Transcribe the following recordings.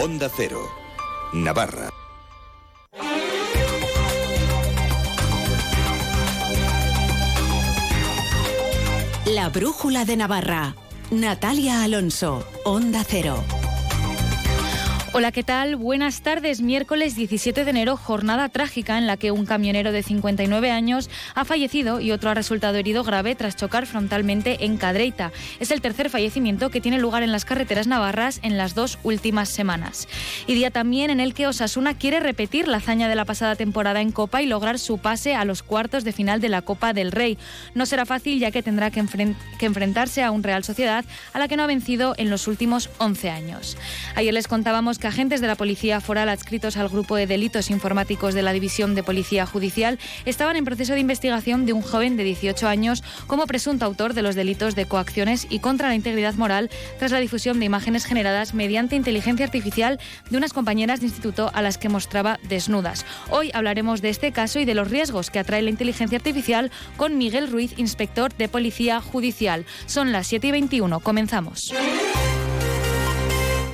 Onda Cero, Navarra. La Brújula de Navarra. Natalia Alonso, Onda Cero. Hola, ¿qué tal? Buenas tardes. Miércoles 17 de enero, jornada trágica en la que un camionero de 59 años ha fallecido y otro ha resultado herido grave tras chocar frontalmente en Cadreita. Es el tercer fallecimiento que tiene lugar en las carreteras navarras en las dos últimas semanas. Y día también en el que Osasuna quiere repetir la hazaña de la pasada temporada en Copa y lograr su pase a los cuartos de final de la Copa del Rey. No será fácil ya que tendrá que, que enfrentarse a un Real Sociedad a la que no ha vencido en los últimos 11 años. Ayer les contábamos que agentes de la Policía Foral adscritos al grupo de delitos informáticos de la División de Policía Judicial estaban en proceso de investigación de un joven de 18 años como presunto autor de los delitos de coacciones y contra la integridad moral tras la difusión de imágenes generadas mediante inteligencia artificial de unas compañeras de instituto a las que mostraba desnudas. Hoy hablaremos de este caso y de los riesgos que atrae la inteligencia artificial con Miguel Ruiz, inspector de Policía Judicial. Son las 7 y 21. Comenzamos.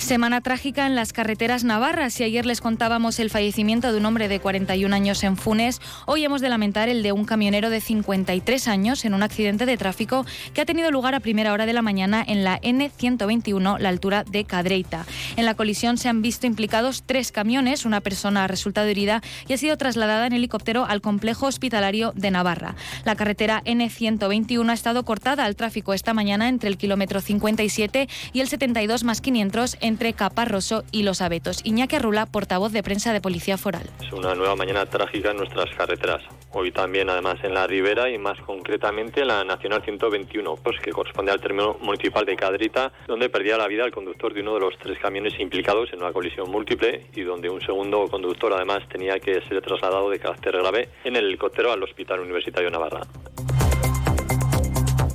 Semana trágica en las carreteras navarras. Si ayer les contábamos el fallecimiento de un hombre de 41 años en Funes, hoy hemos de lamentar el de un camionero de 53 años en un accidente de tráfico que ha tenido lugar a primera hora de la mañana en la N121, la altura de Cadreita. En la colisión se han visto implicados tres camiones, una persona ha resultado herida y ha sido trasladada en helicóptero al complejo hospitalario de Navarra. La carretera N121 ha estado cortada al tráfico esta mañana entre el kilómetro 57 y el 72 más 500 entre entre Caparroso y Los Abetos. Iñaki Arrula, portavoz de prensa de Policía Foral. Es una nueva mañana trágica en nuestras carreteras. Hoy también, además, en la Ribera y más concretamente en la Nacional 121, pues, que corresponde al término municipal de Cadrita, donde perdía la vida el conductor de uno de los tres camiones implicados en una colisión múltiple y donde un segundo conductor, además, tenía que ser trasladado de carácter grave en el helicóptero al Hospital Universitario Navarra.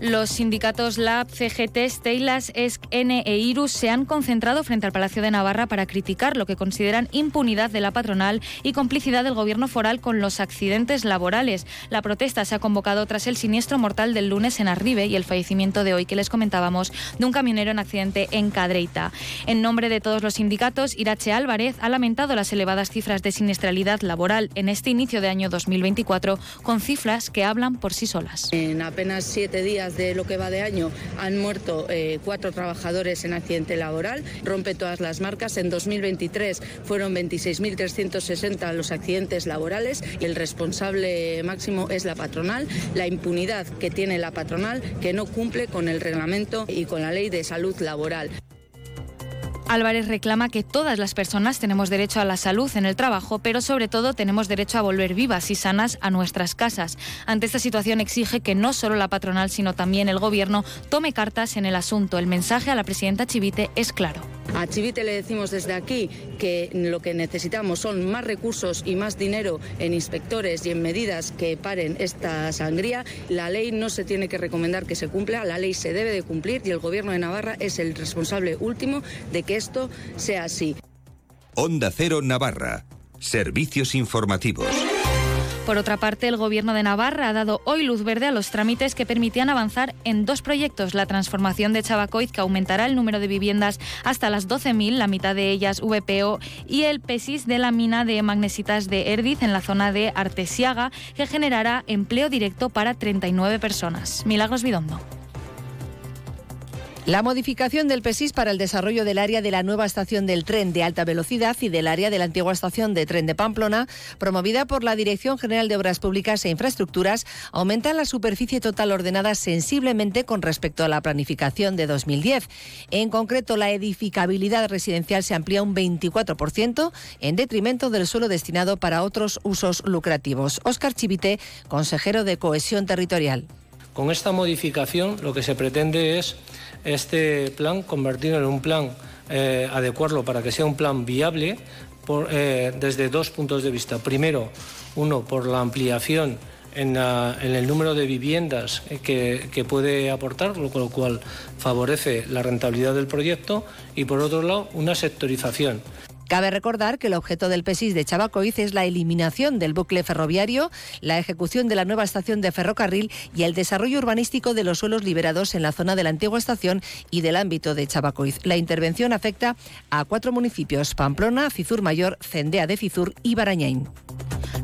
Los sindicatos LAB, CGT, Steilas, ESC, N e IRUS se han concentrado frente al Palacio de Navarra para criticar lo que consideran impunidad de la patronal y complicidad del gobierno foral con los accidentes laborales. La protesta se ha convocado tras el siniestro mortal del lunes en Arribe y el fallecimiento de hoy que les comentábamos de un camionero en accidente en Cadreita. En nombre de todos los sindicatos, Irache Álvarez ha lamentado las elevadas cifras de siniestralidad laboral en este inicio de año 2024, con cifras que hablan por sí solas. En apenas siete días de lo que va de año han muerto eh, cuatro trabajadores en accidente laboral, rompe todas las marcas. En 2023 fueron 26.360 los accidentes laborales y el responsable máximo es la patronal. La impunidad que tiene la patronal que no cumple con el reglamento y con la ley de salud laboral. Álvarez reclama que todas las personas tenemos derecho a la salud en el trabajo, pero sobre todo tenemos derecho a volver vivas y sanas a nuestras casas. Ante esta situación exige que no solo la patronal, sino también el Gobierno tome cartas en el asunto. El mensaje a la presidenta Chivite es claro. A Chivite le decimos desde aquí que lo que necesitamos son más recursos y más dinero en inspectores y en medidas que paren esta sangría. La ley no se tiene que recomendar que se cumpla, la ley se debe de cumplir y el Gobierno de Navarra es el responsable último de que esto sea así. Onda Cero Navarra. Servicios informativos. Por otra parte, el Gobierno de Navarra ha dado hoy luz verde a los trámites que permitían avanzar en dos proyectos. La transformación de Chabacoiz, que aumentará el número de viviendas hasta las 12.000, la mitad de ellas VPO, y el PESIS de la mina de magnesitas de Erdiz en la zona de Artesiaga, que generará empleo directo para 39 personas. Milagros Bidondo. La modificación del PESIS para el desarrollo del área de la nueva estación del tren de alta velocidad y del área de la antigua estación de tren de Pamplona, promovida por la Dirección General de Obras Públicas e Infraestructuras, aumenta la superficie total ordenada sensiblemente con respecto a la planificación de 2010. En concreto, la edificabilidad residencial se amplía un 24% en detrimento del suelo destinado para otros usos lucrativos. Óscar Chivite, consejero de Cohesión Territorial. Con esta modificación lo que se pretende es este plan, convertirlo en un plan, eh, adecuarlo para que sea un plan viable eh, desde dos puntos de vista. Primero, uno, por la ampliación en, el número de viviendas que, que, puede aportar, lo cual favorece la rentabilidad del proyecto, y por otro lado, una sectorización. Cabe recordar que el objeto del PESIS de Chabacoiz es la eliminación del bucle ferroviario, la ejecución de la nueva estación de ferrocarril y el desarrollo urbanístico de los suelos liberados en la zona de la antigua estación y del ámbito de Chabacoiz. La intervención afecta a cuatro municipios, Pamplona, Cizur Mayor, Cendea de Cizur y Barañain.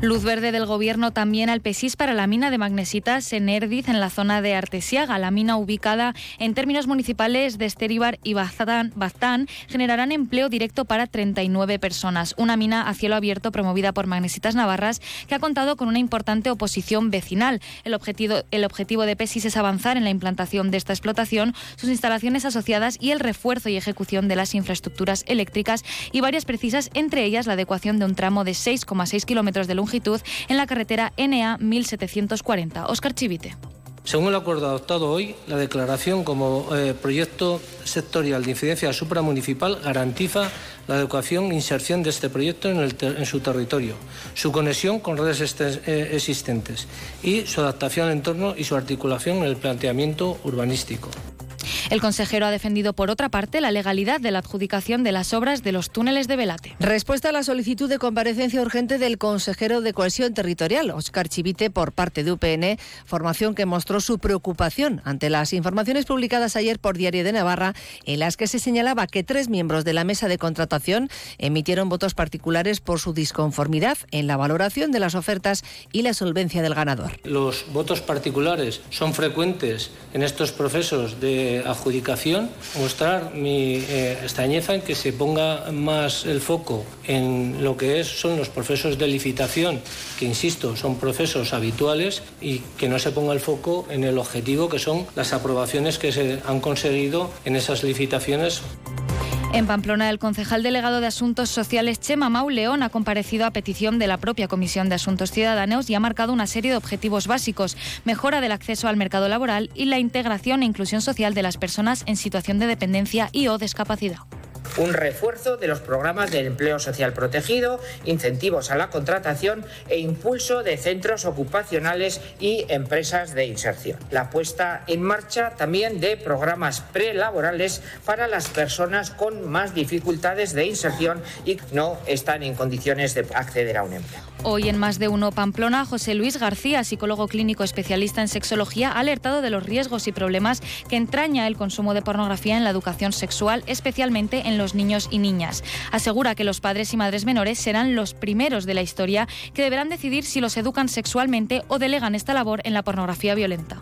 Luz verde del Gobierno también al PESIS para la mina de magnesitas en Erdiz, en la zona de Artesiaga. La mina ubicada en términos municipales de Esteribar y Baztán, generarán empleo directo para 39 personas. Una mina a cielo abierto promovida por Magnesitas Navarras que ha contado con una importante oposición vecinal. El objetivo, el objetivo de PESIS es avanzar en la implantación de esta explotación, sus instalaciones asociadas y el refuerzo y ejecución de las infraestructuras eléctricas y varias precisas, entre ellas la adecuación de un tramo de 6,6 kilómetros de longitud en la carretera NA 1740. Oscar Chivite. Según el acuerdo adoptado hoy, la declaración como eh, proyecto sectorial de incidencia supramunicipal garantiza la adecuación e inserción de este proyecto en, el en su territorio, su conexión con redes eh, existentes y su adaptación al entorno y su articulación en el planteamiento urbanístico. El consejero ha defendido, por otra parte, la legalidad de la adjudicación de las obras de los túneles de Velate. Respuesta a la solicitud de comparecencia urgente del consejero de Cohesión Territorial, Óscar Chivite, por parte de UPN, formación que mostró su preocupación ante las informaciones publicadas ayer por Diario de Navarra, en las que se señalaba que tres miembros de la mesa de contratación emitieron votos particulares por su disconformidad en la valoración de las ofertas y la solvencia del ganador. Los votos particulares son frecuentes en estos procesos de adjudicación, mostrar mi eh, en que se ponga más el foco en lo que es, son los procesos de licitación, que insisto, son procesos habituales, y que no se ponga el foco en el objetivo que son las aprobaciones que se han conseguido en esas licitaciones. En Pamplona, el concejal delegado de Asuntos Sociales, Chema Mauleón, ha comparecido a petición de la propia Comisión de Asuntos Ciudadanos y ha marcado una serie de objetivos básicos, mejora del acceso al mercado laboral y la integración e inclusión social de las personas en situación de dependencia y o discapacidad un refuerzo de los programas de empleo social protegido, incentivos a la contratación e impulso de centros ocupacionales y empresas de inserción. La puesta en marcha también de programas prelaborales para las personas con más dificultades de inserción y no están en condiciones de acceder a un empleo. Hoy en Más de Uno Pamplona, José Luis García, psicólogo clínico especialista en sexología, ha alertado de los riesgos y problemas que entraña el consumo de pornografía en la educación sexual, especialmente en los niños y niñas. Asegura que los padres y madres menores serán los primeros de la historia que deberán decidir si los educan sexualmente o delegan esta labor en la pornografía violenta.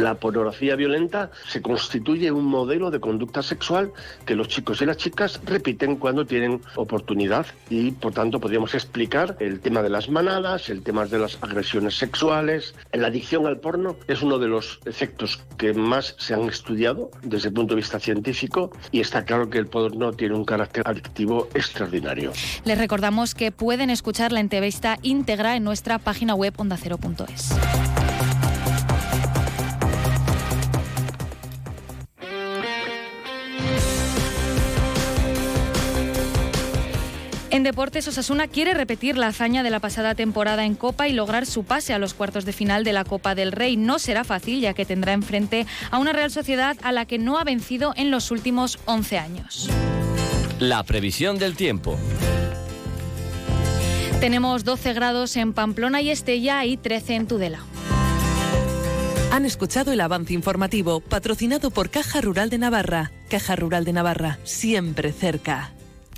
La pornografía violenta se constituye un modelo de conducta sexual que los chicos y las chicas repiten cuando tienen oportunidad y por tanto podríamos explicar el tema de las manadas, el tema de las agresiones sexuales. La adicción al porno es uno de los efectos que más se han estudiado desde el punto de vista científico y está claro que el porno tiene un carácter adictivo extraordinario. Les recordamos que pueden escuchar la entrevista íntegra en nuestra página web ondacero.es. En deportes, Osasuna quiere repetir la hazaña de la pasada temporada en Copa y lograr su pase a los cuartos de final de la Copa del Rey. No será fácil, ya que tendrá enfrente a una Real Sociedad a la que no ha vencido en los últimos 11 años. La previsión del tiempo. Tenemos 12 grados en Pamplona y Estella y 13 en Tudela. Han escuchado el avance informativo patrocinado por Caja Rural de Navarra. Caja Rural de Navarra, siempre cerca.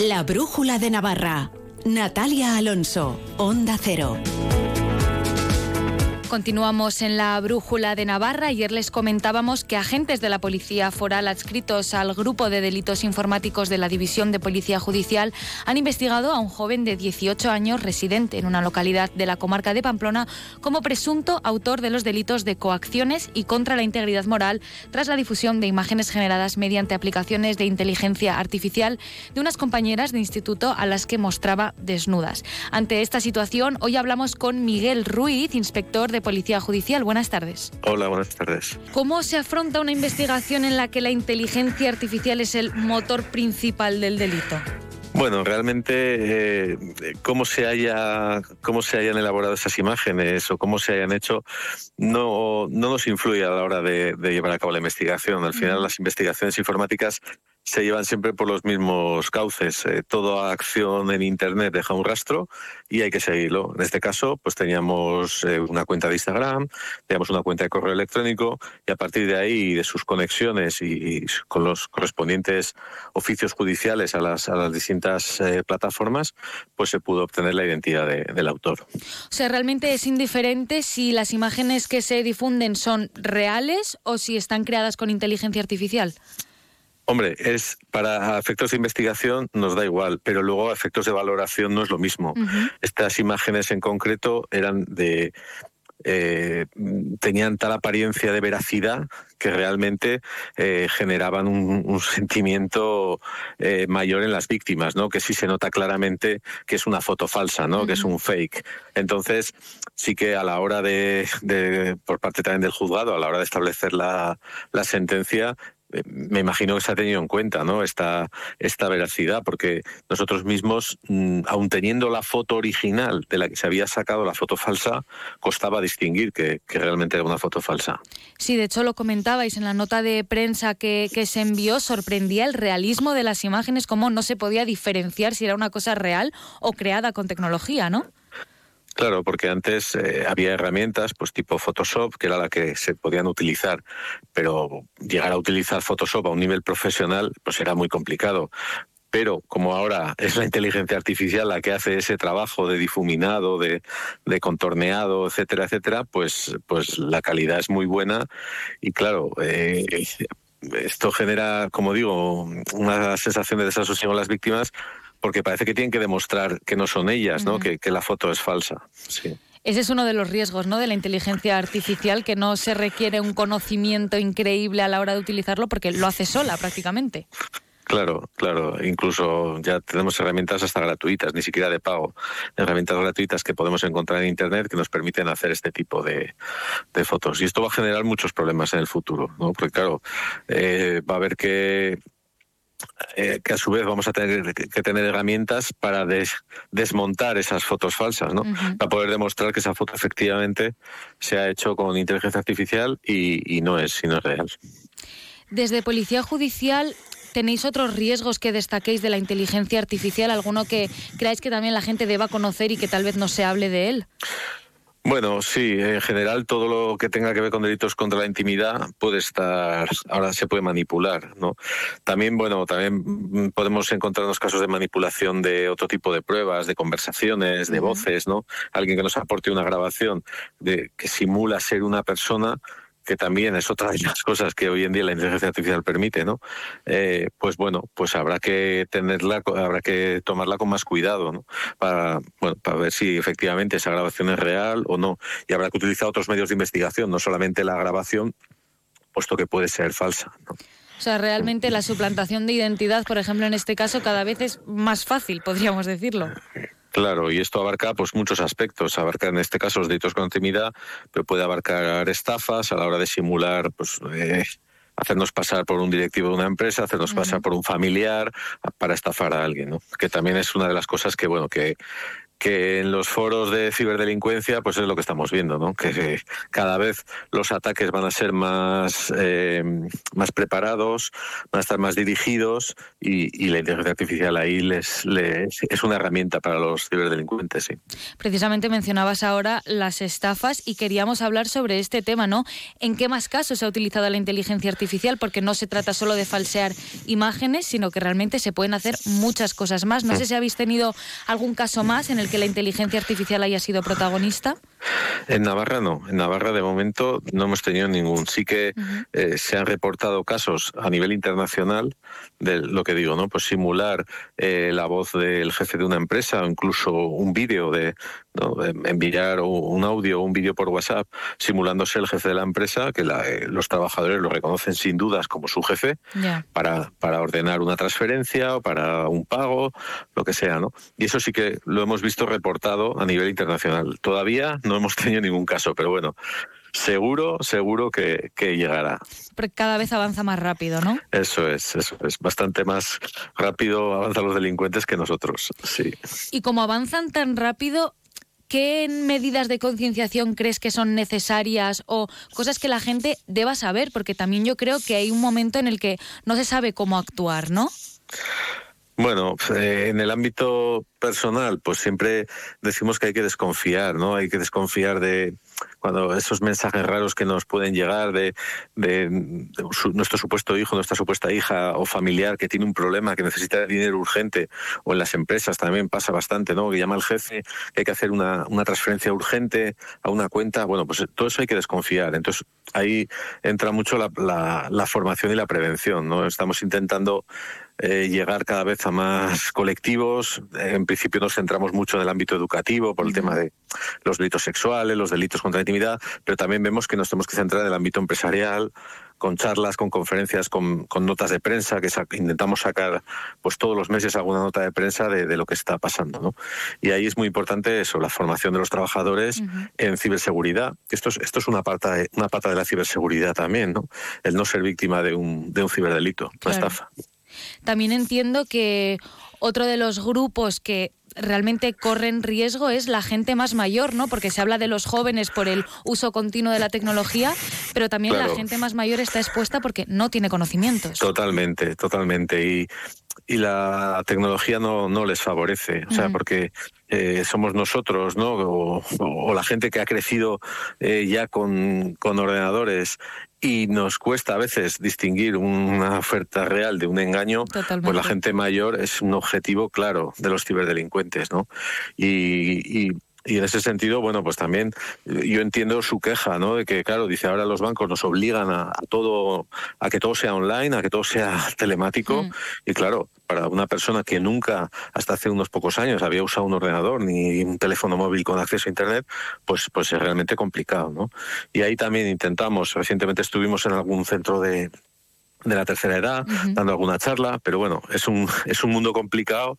La brújula de Navarra Natalia Alonso, Onda Cero. Continuamos en la brújula de Navarra. Ayer les comentábamos que agentes de la Policía Foral adscritos al grupo de delitos informáticos de la División de Policía Judicial han investigado a un joven de 18 años residente en una localidad de la comarca de Pamplona como presunto autor de los delitos de coacciones y contra la integridad moral tras la difusión de imágenes generadas mediante aplicaciones de inteligencia artificial de unas compañeras de instituto a las que mostraba desnudas. Ante esta situación, hoy hablamos con Miguel Ruiz, inspector de Policía Judicial. Buenas tardes. Hola, buenas tardes. ¿Cómo se afronta una investigación en la que la inteligencia artificial es el motor principal del delito? Bueno, realmente eh, cómo se haya cómo se hayan elaborado esas imágenes o cómo se hayan hecho no, no nos influye a la hora de, de llevar a cabo la investigación. Al final, las investigaciones informáticas se llevan siempre por los mismos cauces. Eh, toda acción en Internet deja un rastro y hay que seguirlo. En este caso, pues teníamos eh, una cuenta de Instagram, teníamos una cuenta de correo electrónico y a partir de ahí, de sus conexiones y, con los correspondientes oficios judiciales a las, a las distintas eh, plataformas, pues se pudo obtener la identidad del autor. O sea, realmente es indiferente si las imágenes que se difunden son reales o si están creadas con inteligencia artificial. Hombre, es para efectos de investigación nos da igual, pero luego a efectos de valoración no es lo mismo. Estas imágenes en concreto eran de eh, tenían tal apariencia de veracidad que realmente eh, generaban un, sentimiento eh, mayor en las víctimas, ¿no? Que sí se nota claramente que es una foto falsa, ¿no? Que es un fake. Entonces, sí que a la hora de, por parte también del juzgado, a la hora de establecer la, la sentencia, me imagino que se ha tenido en cuenta ¿no? esta, esta veracidad, porque nosotros mismos, mm, aun teniendo la foto original de la que se había sacado la foto falsa, costaba distinguir que, realmente era una foto falsa. Sí, de hecho lo comentabais en la nota de prensa que, que se envió, sorprendía el realismo de las imágenes, cómo no se podía diferenciar si era una cosa real o creada con tecnología, ¿no? Claro, porque antes eh, había herramientas, pues tipo Photoshop, que era la que se podían utilizar, pero llegar a utilizar Photoshop a un nivel profesional, pues era muy complicado. Pero como ahora es la inteligencia artificial la que hace ese trabajo de difuminado, de, contorneado, etcétera, etcétera, pues, pues la calidad es muy buena y claro, eh, esto genera, como digo, una sensación de desasosiego en las víctimas porque parece que tienen que demostrar que no son ellas, ¿no? que, la foto es falsa. Ese es uno de los riesgos ¿no? de la inteligencia artificial, que no se requiere un conocimiento increíble a la hora de utilizarlo porque lo hace sola prácticamente. Claro, claro. Incluso ya tenemos herramientas hasta gratuitas, ni siquiera de pago. Herramientas gratuitas que podemos encontrar en Internet que nos permiten hacer este tipo de, fotos. Y esto va a generar muchos problemas en el futuro, ¿no? Porque claro, eh, va a haber que eh, que a su vez vamos a tener que tener herramientas para desmontar esas fotos falsas, ¿no? Para poder demostrar que esa foto efectivamente se ha hecho con inteligencia artificial y, no es, sino es real. Desde Policía Judicial, ¿Tenéis otros riesgos que destaquéis de la inteligencia artificial? ¿Alguno que creáis que también la gente deba conocer y que tal vez no se hable de él? Bueno, sí, en general todo lo que tenga que ver con delitos contra la intimidad puede estar, ahora se puede manipular, ¿no? También, bueno, también podemos encontrarnos casos de manipulación de otro tipo de pruebas, de conversaciones, de voces, ¿no? Alguien que nos aporte una grabación de que simula ser una persona que también es otra de las cosas que hoy en día la inteligencia artificial permite, ¿no? Eh, pues bueno, pues habrá que tenerla, habrá que tomarla con más cuidado, ¿no? Para, bueno, para ver si efectivamente esa grabación es real o no. Y habrá que utilizar otros medios de investigación, no solamente la grabación, puesto que puede ser falsa, ¿no? O sea, realmente la suplantación de identidad, por ejemplo, en este caso, cada vez es más fácil, podríamos decirlo. Claro, y esto abarca pues muchos aspectos. Abarca en este caso los delitos con intimidad, pero puede abarcar estafas a la hora de simular, pues eh, hacernos pasar por un directivo de una empresa, hacernos pasar por un familiar para estafar a alguien, ¿no? Que también es una de las cosas que bueno que que en los foros de ciberdelincuencia, pues es lo que estamos viendo, ¿no? Que cada vez los ataques van a ser más, eh, más preparados, van a estar más dirigidos y, la inteligencia artificial ahí les, es una herramienta para los ciberdelincuentes, sí. Precisamente mencionabas ahora las estafas y queríamos hablar sobre este tema, ¿no? ¿En qué más casos se ha utilizado la inteligencia artificial? Porque no se trata solo de falsear imágenes, sino que realmente se pueden hacer muchas cosas más. No sé si habéis tenido algún caso más en el que la inteligencia artificial haya sido protagonista. En Navarra no, en Navarra de momento no hemos tenido ningún. Sí que eh, se han reportado casos a nivel internacional de lo que digo, ¿no? Pues simular eh, la voz del jefe de una empresa o incluso un vídeo de, enviar un audio o un vídeo por WhatsApp simulándose el jefe de la empresa, que eh, los trabajadores lo reconocen sin dudas como su jefe, para, para ordenar una transferencia o para un pago, lo que sea, ¿no? Y eso sí que lo hemos visto reportado a nivel internacional. Todavía no hemos tenido ningún caso, pero bueno, seguro, seguro que, llegará. cada vez avanza más rápido, ¿no? Eso es, eso es. Bastante más rápido avanzan los delincuentes que nosotros, sí. Y como avanzan tan rápido, ¿qué medidas de concienciación crees que son necesarias o cosas que la gente deba saber? Porque también yo creo que hay un momento en el que no se sabe cómo actuar, ¿no? Bueno, eh, en el ámbito personal, pues siempre decimos que hay que desconfiar, ¿no? Hay que desconfiar de cuando esos mensajes raros que nos pueden llegar de, nuestro supuesto hijo, nuestra supuesta hija o familiar que tiene un problema, que necesita dinero urgente, o en las empresas también pasa bastante, ¿no? Que llama al jefe, que hay que hacer una, transferencia urgente a una cuenta. Bueno, pues todo eso hay que desconfiar. Entonces ahí entra mucho la, la formación y la prevención, ¿no? Estamos intentando eh, llegar cada vez a más colectivos. En principio nos centramos mucho en el ámbito educativo por el tema de los delitos sexuales, los delitos contra la intimidad, pero también vemos que nos tenemos que centrar en el ámbito empresarial, con charlas, con conferencias, con, notas de prensa, que intentamos sacar pues todos los meses alguna nota de prensa de, lo que está pasando. ¿no? Y ahí es muy importante eso, la formación de los trabajadores en ciberseguridad. Esto es, esto es una pata, de, una pata de la ciberseguridad también, ¿no? el no ser víctima de un, de un ciberdelito, una estafa. También entiendo que otro de los grupos que realmente corren riesgo es la gente más mayor, ¿no? Porque se habla de los jóvenes por el uso continuo de la tecnología, pero también la gente más mayor está expuesta porque no tiene conocimientos. Totalmente, totalmente. Y, y la tecnología no, no les favorece, o sea, porque eh, somos nosotros, ¿no? O, la gente que ha crecido eh, ya con, con ordenadores y nos cuesta a veces distinguir una oferta real de un engaño, pues la gente mayor es un objetivo claro de los ciberdelincuentes, ¿no? Y, y, en ese sentido, bueno, pues también yo entiendo su queja, ¿no? De que, claro, dice ahora los bancos nos obligan a, todo, a que todo sea online, a que todo sea telemático. Mm. Y claro, para una persona que nunca, hasta hace unos pocos años, había usado un ordenador ni un teléfono móvil con acceso a Internet, pues, pues es realmente complicado. ¿no? Y ahí también intentamos, recientemente estuvimos en algún centro de, de la tercera edad, dando alguna charla, pero bueno, es un, es un mundo complicado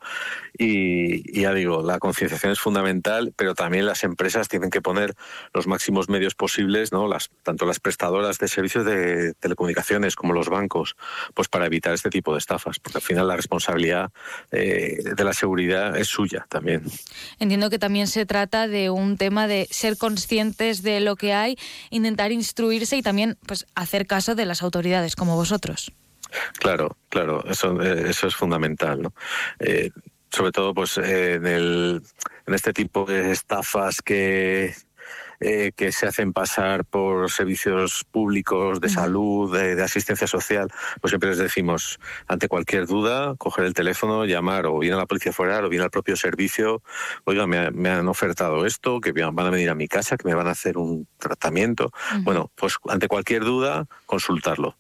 y, ya digo, la concienciación es fundamental, pero también las empresas tienen que poner los máximos medios posibles, ¿no? Las, tanto las prestadoras de servicios de telecomunicaciones como los bancos, pues para evitar este tipo de estafas, porque al final la responsabilidad eh, de la seguridad es suya también. Entiendo que también se trata de un tema de ser conscientes de lo que hay, intentar instruirse y también pues hacer caso de las autoridades como vosotros. Claro, claro, eso, eh, eso es fundamental, ¿no? Eh, sobre todo, pues, eh, en, el, en este tipo de estafas que, que se hacen pasar por servicios públicos de salud, de, asistencia social, pues siempre les decimos, ante cualquier duda, coger el teléfono, llamar o bien a la policía foral o bien al propio servicio, oiga, me, han ofertado esto, que van a venir a mi casa, que me van a hacer un tratamiento. Bueno, pues ante cualquier duda, consultarlo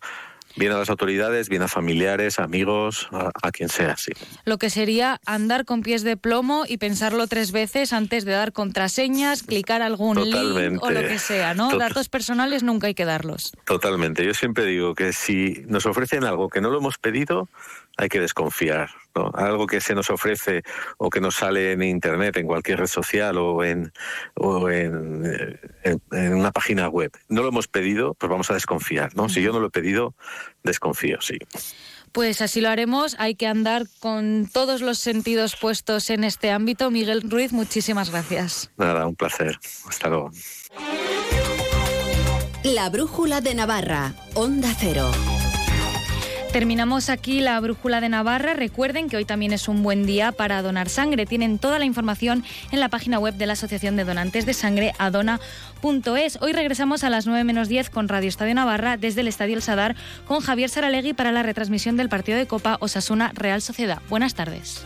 bien a las autoridades, bien a familiares, amigos, a, quien sea, sí. Lo que sería andar con pies de plomo y pensarlo tres veces antes de dar contraseñas, clicar algún link o lo que sea, ¿no? Datos personales nunca hay que darlos. Totalmente. Yo siempre digo que si nos ofrecen algo que no lo hemos pedido, hay que desconfiar. ¿no? Algo que se nos ofrece o que nos sale en Internet, en cualquier red social o en, o en, eh, en, una página web. No lo hemos pedido, pues vamos a desconfiar. ¿no? Si yo no lo he pedido, desconfío, sí. Pues así lo haremos. Hay que andar con todos los sentidos puestos en este ámbito. Miguel Ruiz, muchísimas gracias. Nada, un placer. Hasta luego. La Brújula de Navarra, Onda Cero. Terminamos aquí la brújula de Navarra. Recuerden que hoy también es un buen día para donar sangre. Tienen toda la información en la página web de la Asociación de Donantes de Sangre, adona.es. Hoy regresamos a las 9 menos 10 con Radio Estadio Navarra desde el Estadio El Sadar con Javier Saralegui para la retransmisión del partido de Copa Osasuna Real Sociedad. Buenas tardes.